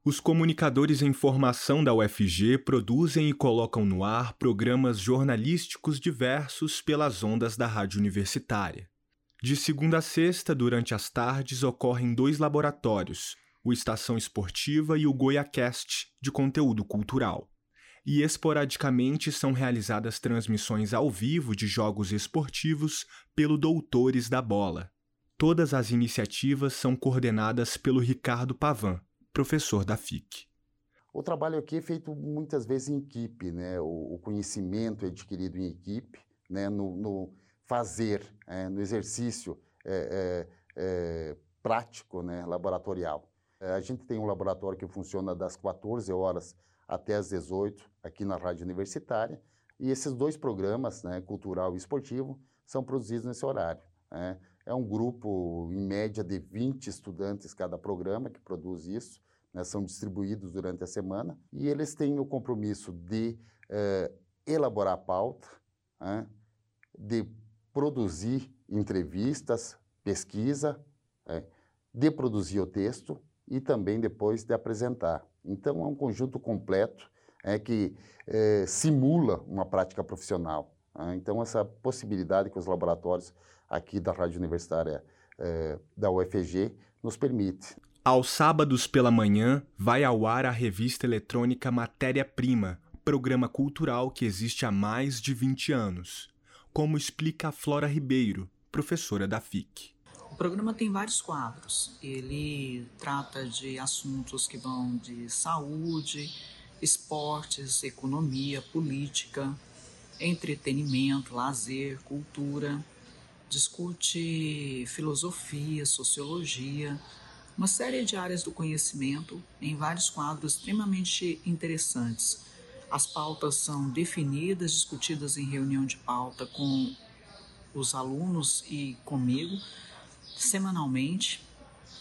Os comunicadores em formação da UFG produzem e colocam no ar programas jornalísticos diversos pelas ondas da rádio universitária. De segunda a sexta, durante as tardes, ocorrem dois laboratórios, o Estação Esportiva e o GoiaCast, de conteúdo cultural. E esporadicamente são realizadas transmissões ao vivo de jogos esportivos pelo Doutores da Bola. Todas as iniciativas são coordenadas pelo Ricardo Pavan, professor da FIC. O trabalho aqui é feito muitas vezes em equipe, né? o, conhecimento é adquirido em equipe, né? no, no fazer, é, no exercício é, é, é prático, né? laboratorial. É, a gente tem um laboratório que funciona das 14 horas até as 18 aqui na Rádio Universitária, e esses dois programas, né, cultural e esportivo, são produzidos nesse horário. Né? É um grupo, em média, de 20 estudantes cada programa que produz isso né, são distribuídos durante a semana, e eles têm o compromisso de eh, elaborar a pauta, né, de produzir entrevistas, pesquisa, é, de produzir o texto e também depois de apresentar. Então, é um conjunto completo é, que é, simula uma prática profissional. É, então, essa possibilidade que os laboratórios aqui da Rádio Universitária é, da UFG nos permite. Aos sábados pela manhã, vai ao ar a revista eletrônica Matéria Prima, programa cultural que existe há mais de 20 anos. Como explica a Flora Ribeiro, professora da FIC. O programa tem vários quadros. Ele trata de assuntos que vão de saúde, esportes, economia, política, entretenimento, lazer, cultura. Discute filosofia, sociologia, uma série de áreas do conhecimento em vários quadros extremamente interessantes. As pautas são definidas, discutidas em reunião de pauta com os alunos e comigo semanalmente,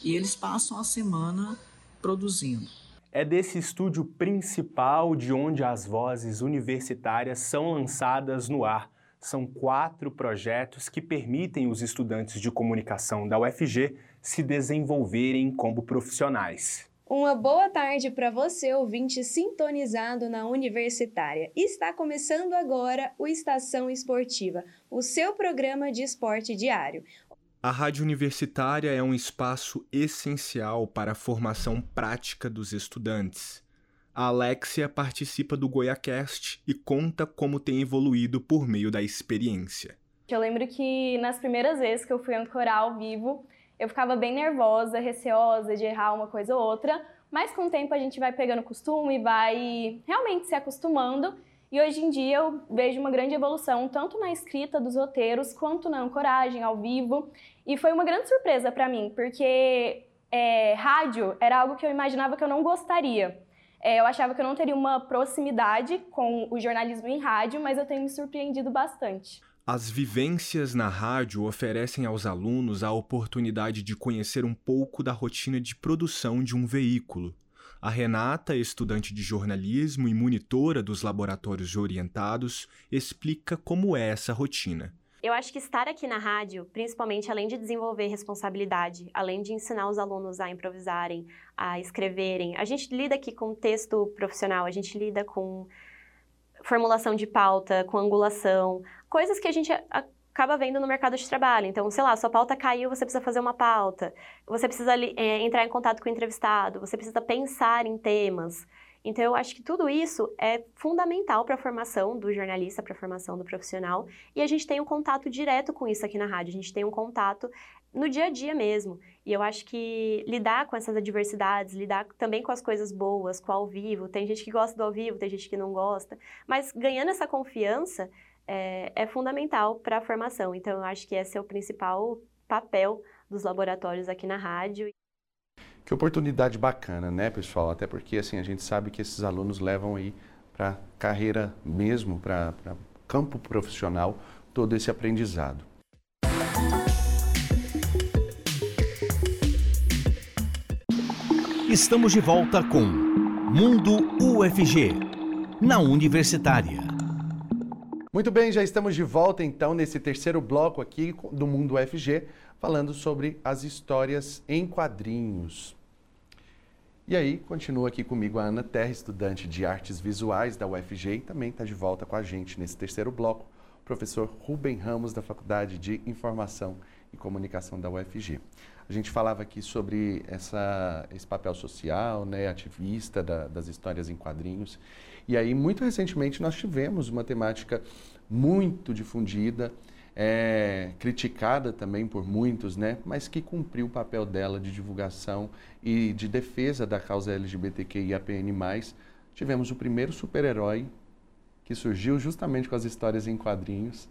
e eles passam a semana produzindo. É desse estúdio principal de onde as vozes universitárias são lançadas no ar. São quatro projetos que permitem os estudantes de comunicação da UFG se desenvolverem como profissionais. Uma boa tarde para você, ouvinte sintonizado na Universitária. Está começando agora o Estação Esportiva, o seu programa de esporte diário. A Rádio Universitária é um espaço essencial para a formação prática dos estudantes. A Alexia participa do GoiaCast e conta como tem evoluído por meio da experiência. Eu lembro que nas primeiras vezes que eu fui ancorar ao vivo, eu ficava bem nervosa, receosa de errar uma coisa ou outra, mas com o tempo a gente vai pegando costume e vai realmente se acostumando. E hoje em dia eu vejo uma grande evolução, tanto na escrita dos roteiros quanto na ancoragem ao vivo. E foi uma grande surpresa para mim, porque é, rádio era algo que eu imaginava que eu não gostaria. É, eu achava que eu não teria uma proximidade com o jornalismo em rádio, mas eu tenho me surpreendido bastante. As vivências na rádio oferecem aos alunos a oportunidade de conhecer um pouco da rotina de produção de um veículo. A Renata, estudante de jornalismo e monitora dos laboratórios orientados, explica como é essa rotina. Eu acho que estar aqui na rádio, principalmente além de desenvolver responsabilidade, além de ensinar os alunos a improvisarem, a escreverem, a gente lida aqui com texto profissional, a gente lida com formulação de pauta, com angulação, coisas que a gente acaba vendo no mercado de trabalho. Então, sei lá, sua pauta caiu, você precisa fazer uma pauta, você precisa é, entrar em contato com o entrevistado, você precisa pensar em temas. Então, eu acho que tudo isso é fundamental para a formação do jornalista, para a formação do profissional. E a gente tem um contato direto com isso aqui na rádio, a gente tem um contato no dia a dia mesmo. E eu acho que lidar com essas adversidades, lidar também com as coisas boas, com o ao vivo, tem gente que gosta do ao vivo, tem gente que não gosta, mas ganhando essa confiança é, é fundamental para a formação. Então, eu acho que esse é o principal papel dos laboratórios aqui na rádio. Que oportunidade bacana, né, pessoal? Até porque assim a gente sabe que esses alunos levam aí para carreira mesmo, para campo profissional, todo esse aprendizado. Estamos de volta com Mundo UFG, na Universitária. Muito bem, já estamos de volta então nesse terceiro bloco aqui do Mundo UFG, falando sobre as histórias em quadrinhos. E aí, continua aqui comigo a Ana Terra, estudante de artes visuais da UFG, e também está de volta com a gente nesse terceiro bloco, o professor Rubem Ramos, da Faculdade de Informação e Comunicação da UFG. A gente falava aqui sobre essa, esse papel social, né, ativista da, das histórias em quadrinhos. E aí, muito recentemente, nós tivemos uma temática muito difundida, é, criticada também por muitos, né, mas que cumpriu o papel dela de divulgação e de defesa da causa LGBTQIAPN+. Tivemos o primeiro super-herói que surgiu justamente com as histórias em quadrinhos,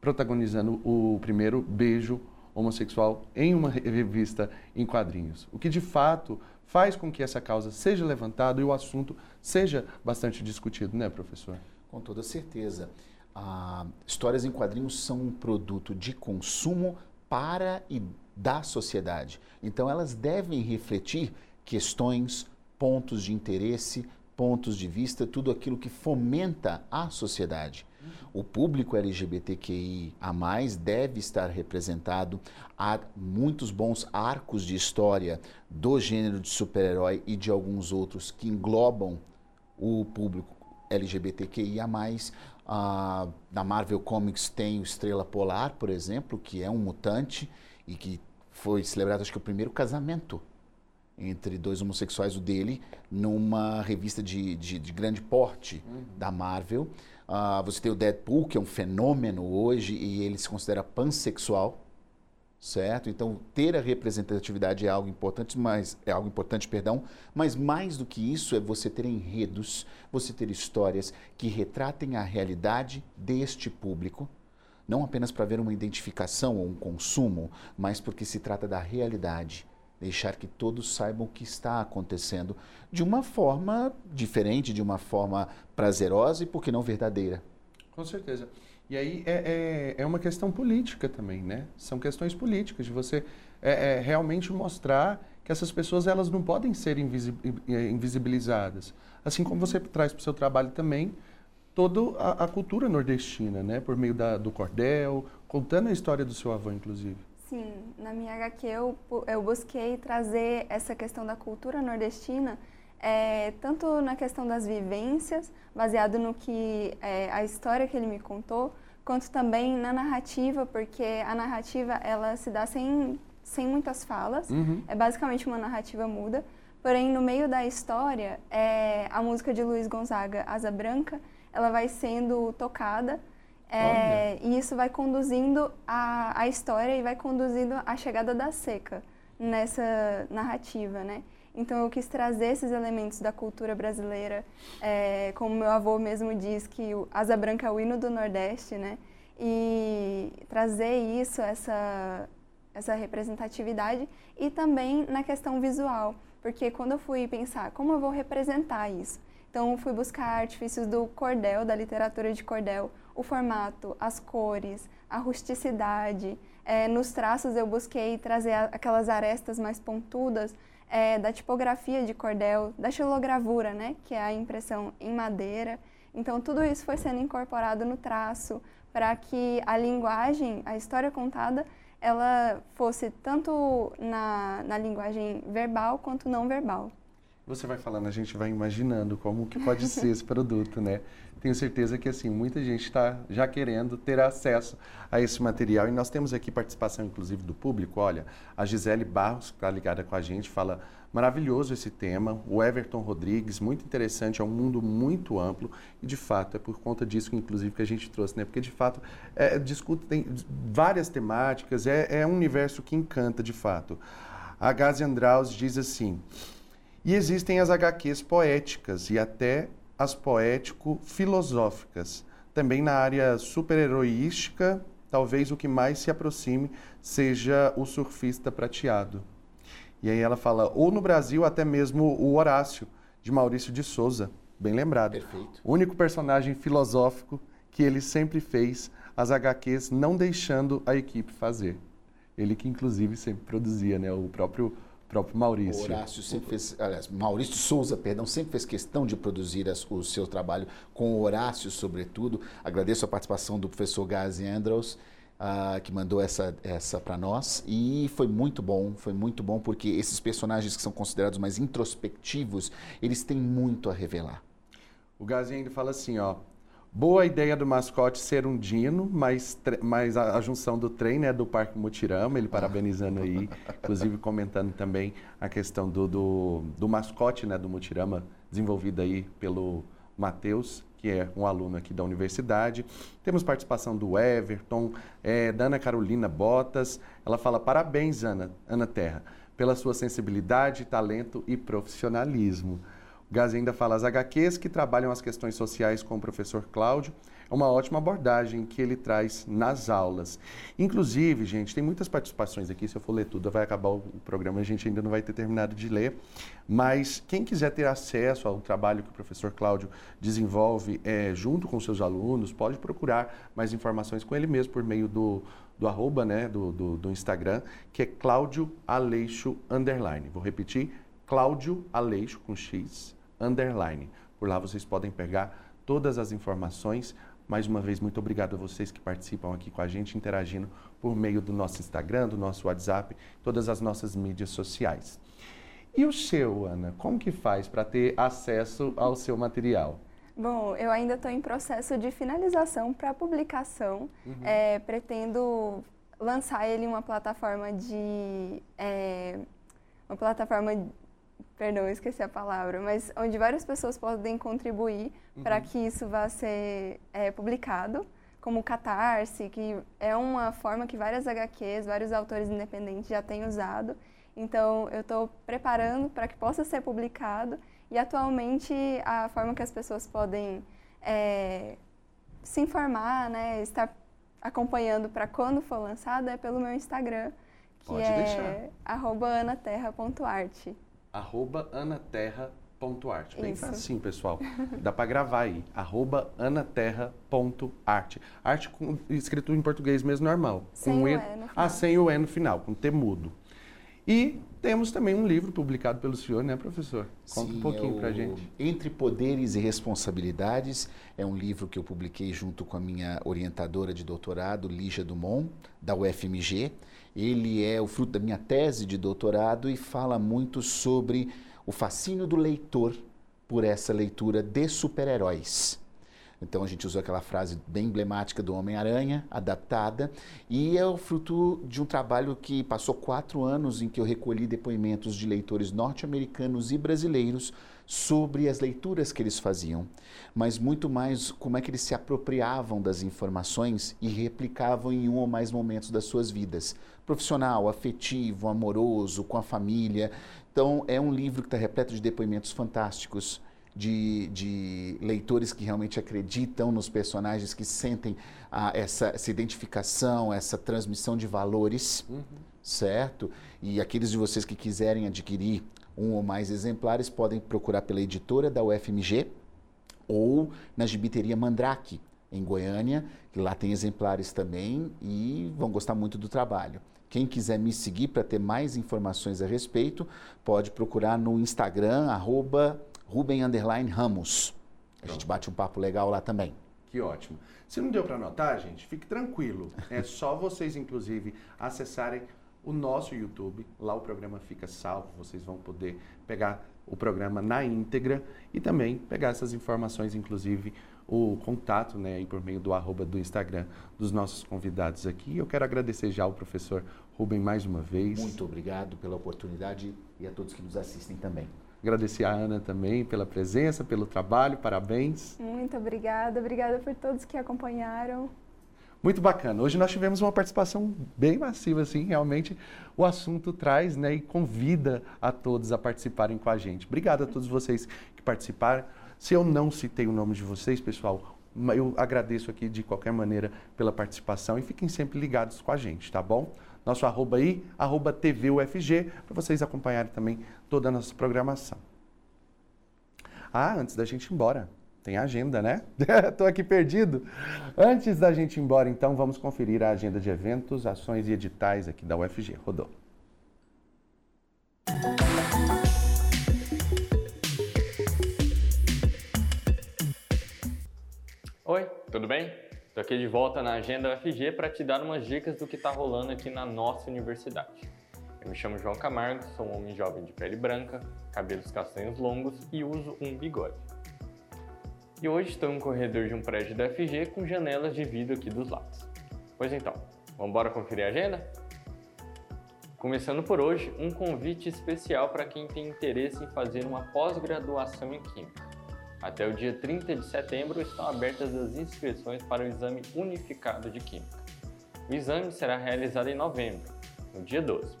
protagonizando o primeiro beijo homossexual em uma revista em quadrinhos. O que de fato faz com que essa causa seja levantada e o assunto seja bastante discutido, né, professor? Com toda certeza ah, histórias em quadrinhos são um produto de consumo para e da sociedade. Então, elas devem refletir questões, pontos de interesse, pontos de vista, tudo aquilo que fomenta a sociedade. O público LGBTQI a mais deve estar representado. Há muitos bons arcos de história do gênero de super-herói e de alguns outros que englobam o público LGBTQI a mais. Uh, na Marvel Comics tem o Estrela Polar, por exemplo, que é um mutante e que foi celebrado, acho que, o primeiro casamento entre dois homossexuais, o dele, numa revista de, de, de grande porte uhum. da Marvel. Uh, você tem o Deadpool, que é um fenômeno hoje e ele se considera pansexual certo? Então, ter a representatividade é algo importante, mas é algo importante, perdão, mas mais do que isso é você ter enredos, você ter histórias que retratem a realidade deste público, não apenas para ver uma identificação ou um consumo, mas porque se trata da realidade. Deixar que todos saibam o que está acontecendo de uma forma diferente, de uma forma prazerosa e, por que não, verdadeira. Com certeza. E aí é, é, é, uma questão política também, né? São questões políticas, de você é, é, realmente mostrar que essas pessoas elas não podem ser é, invisibilizadas. Assim como você traz para o seu trabalho também toda a, a, cultura nordestina, né? Por meio da, do cordel, contando a história do seu avô, inclusive. Sim, na minha HQ eu, eu busquei trazer essa questão da cultura nordestina é, tanto na questão das vivências, baseado no que é, a história que ele me contou, quanto também na narrativa, porque a narrativa ela se dá sem, sem muitas falas, uhum. é basicamente uma narrativa muda. Porém, no meio da história, é, a música de Luiz Gonzaga, Asa Branca, ela vai sendo tocada é, e isso vai conduzindo a, a história e vai conduzindo a chegada da seca nessa narrativa, né? Então eu quis trazer esses elementos da cultura brasileira, é, como meu avô mesmo diz que o Asa Branca é o hino do Nordeste, né? E trazer isso, essa, essa representatividade e também na questão visual, porque quando eu fui pensar como eu vou representar isso, então fui buscar artifícios do cordel, da literatura de cordel, o formato, as cores, a rusticidade. É, nos traços eu busquei trazer aquelas arestas mais pontudas é, da tipografia de cordel, da xilogravura, né, que é a impressão em madeira. Então tudo isso foi sendo incorporado no traço para que a linguagem, a história contada, ela fosse tanto na, na linguagem verbal quanto não verbal. Você vai falando, a gente vai imaginando como que pode ser esse produto, né? Tenho certeza que assim muita gente está já querendo ter acesso a esse material e nós temos aqui participação inclusive do público. Olha, a Gisele Barros está ligada com a gente, fala maravilhoso esse tema. O Everton Rodrigues, muito interessante, é um mundo muito amplo e de fato é por conta disso inclusive que a gente trouxe, né? Porque de fato é, discute tem várias temáticas, é, é um universo que encanta de fato. A Gazi Andraus diz assim. E existem as HQs poéticas e até as poético-filosóficas. Também na área super-heroística, talvez o que mais se aproxime seja o surfista prateado. E aí ela fala, ou no Brasil, até mesmo o Horácio, de Maurício de Souza, bem lembrado. Perfeito. O único personagem filosófico que ele sempre fez as HQs não deixando a equipe fazer. Ele que inclusive sempre produzia, né, o próprio próprio Maurício. Horácio sempre fez, aliás, Maurício Souza, perdão, sempre fez questão de produzir as, o seu trabalho com o Horácio, sobretudo. Agradeço a participação do professor Gazi Andros, uh, que mandou essa, essa para nós. E foi muito bom, foi muito bom, porque esses personagens que são considerados mais introspectivos, eles têm muito a revelar. O Gazi ainda fala assim, ó, Boa ideia do mascote ser um dino, mas, mas a, a, junção do trem, né, do Parque Mutirama, ele parabenizando aí, inclusive comentando também a questão do, do, do mascote, né, do Mutirama, desenvolvido aí pelo Matheus, que é um aluno aqui da universidade. Temos participação do Everton, é, da Ana Carolina Botas. Ela fala, parabéns, Ana, Ana Terra, pela sua sensibilidade, talento e profissionalismo. Gaz ainda fala as HQs que trabalham as questões sociais com o professor Cláudio. É uma ótima abordagem que ele traz nas aulas. Inclusive, gente, tem muitas participações aqui. Se eu for ler tudo, vai acabar o programa, a gente ainda não vai ter terminado de ler. Mas quem quiser ter acesso ao trabalho que o professor Cláudio desenvolve é, junto com seus alunos, pode procurar mais informações com ele mesmo por meio do, do arroba, né, do, do, do Instagram, que é Cláudio Aleixo Underline. Vou repetir, Cláudio Aleixo com X underline. Por lá vocês podem pegar todas as informações. Mais uma vez, muito obrigado a vocês que participam aqui com a gente, interagindo por meio do nosso Instagram, do nosso WhatsApp, todas as nossas mídias sociais. E o seu, Ana, como que faz para ter acesso ao seu material? Bom, eu ainda estou em processo de finalização para publicação. Uhum. É, pretendo lançar ele em uma plataforma de é, uma plataforma perdão, esqueci a palavra, mas onde várias pessoas podem contribuir uhum. para que isso vá ser é, publicado, como o Catarse, que é uma forma que várias HQs, vários autores independentes já têm usado. Então, eu estou preparando para que possa ser publicado e, atualmente, a forma que as pessoas podem é, se informar, né, estar acompanhando para quando for lançado é pelo meu Instagram, que Pode é anaterra.arte arroba anaterra.arte. Bem Isso. facinho, pessoal. Dá para gravar aí. Arroba anaterra.arte. Arte com, escrito em português mesmo normal. Sem com o E no final. Ah, sem o E no final, com T mudo. E temos também um livro publicado pelo senhor, né, professor? Conta Sim, um pouquinho é para gente. Entre Poderes e Responsabilidades é um livro que eu publiquei junto com a minha orientadora de doutorado, Lígia Dumont, da UFMG. Ele é o fruto da minha tese de doutorado e fala muito sobre o fascínio do leitor por essa leitura de super-heróis. Então a gente usou aquela frase bem emblemática do Homem-Aranha, adaptada, e é o fruto de um trabalho que passou quatro anos em que eu recolhi depoimentos de leitores norte-americanos e brasileiros sobre as leituras que eles faziam, mas muito mais como é que eles se apropriavam das informações e replicavam em um ou mais momentos das suas vidas, profissional, afetivo, amoroso, com a família. Então é um livro que está repleto de depoimentos fantásticos de, de, leitores que realmente acreditam nos personagens, que sentem ah, essa, essa, identificação, essa transmissão de valores, uhum. certo? E aqueles de vocês que quiserem adquirir um ou mais exemplares podem procurar pela editora da UFMG ou na gibiteria Mandrake, em Goiânia, que lá tem exemplares também e vão gostar muito do trabalho. Quem quiser me seguir para ter mais informações a respeito, pode procurar no Instagram, arroba Ruben Ramos. A gente bate um papo legal lá também. Que ótimo. Se não deu para anotar, gente, fique tranquilo. É só vocês, inclusive, acessarem o nosso YouTube. Lá o programa fica salvo. Vocês vão poder pegar o programa na íntegra e também pegar essas informações, inclusive o contato, né, por meio do arroba do Instagram dos nossos convidados aqui. Eu quero agradecer já ao professor Rubem mais uma vez. Muito obrigado pela oportunidade e a todos que nos assistem também. Agradecer a Ana também pela presença, pelo trabalho, parabéns. Muito obrigada, obrigada por todos que acompanharam. Muito bacana. Hoje nós tivemos uma participação bem massiva, assim, realmente o assunto traz né, e convida a todos a participarem com a gente. Obrigado a todos vocês que participaram. Se eu não citei o nome de vocês, pessoal, eu agradeço aqui de qualquer maneira pela participação e fiquem sempre ligados com a gente, tá bom? Nosso arroba aí, arroba TVUFG, para vocês acompanharem também toda a nossa programação. Ah, antes da gente ir embora, tem agenda, né? Estou aqui perdido. Antes da gente ir embora, então, vamos conferir a agenda de eventos, ações e editais aqui da UFG. Rodou. Oi, tudo bem? Estou aqui de volta na Agenda UFG para te dar umas dicas do que está rolando aqui na nossa universidade. Eu me chamo João Camargo, sou um homem jovem de pele branca, cabelos castanhos longos e uso um bigode. E hoje estou em um corredor de um prédio da UFG com janelas de vidro aqui dos lados. Pois então, vamos embora conferir a agenda? Começando por hoje, um convite especial para quem tem interesse em fazer uma pós-graduação em Química. Até o dia 30 de setembro estão abertas as inscrições para o exame unificado de Química. O exame será realizado em novembro, no dia 12.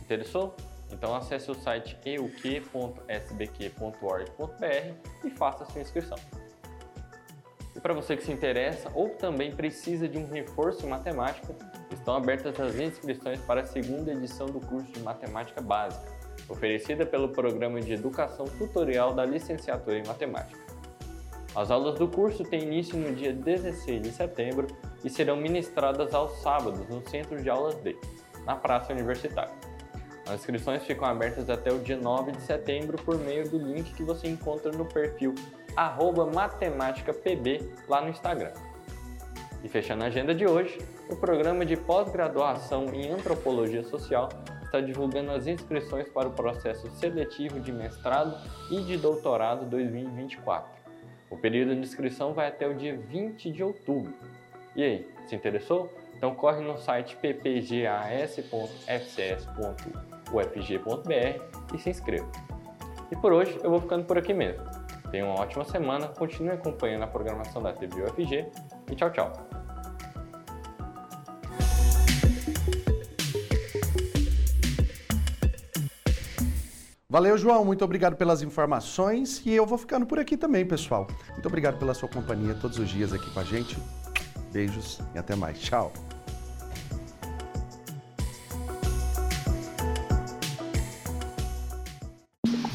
Interessou? Então acesse o site euq.sbq.org.br e faça sua inscrição. Para você que se interessa ou também precisa de um reforço em matemática, estão abertas as inscrições para a segunda edição do curso de Matemática Básica oferecida pelo Programa de Educação Tutorial da Licenciatura em Matemática. As aulas do curso têm início no dia 16 de setembro e serão ministradas aos sábados no Centro de Aulas D, na Praça Universitária. As inscrições ficam abertas até o dia 9 de setembro por meio do link que você encontra no perfil matemáticapb lá no Instagram. E fechando a agenda de hoje, o programa de pós-graduação em Antropologia Social está divulgando as inscrições para o processo seletivo de mestrado e de doutorado 2024. O período de inscrição vai até o dia 20 de outubro. E aí, se interessou? Então corre no site ppgas.fcs.ufg.br e se inscreva. E por hoje eu vou ficando por aqui mesmo. Tenha uma ótima semana, continue acompanhando a programação da TV UFG e tchau, tchau! Valeu, João. Muito obrigado pelas informações. E eu vou ficando por aqui também, pessoal. Muito obrigado pela sua companhia todos os dias aqui com a gente. Beijos e até mais. Tchau.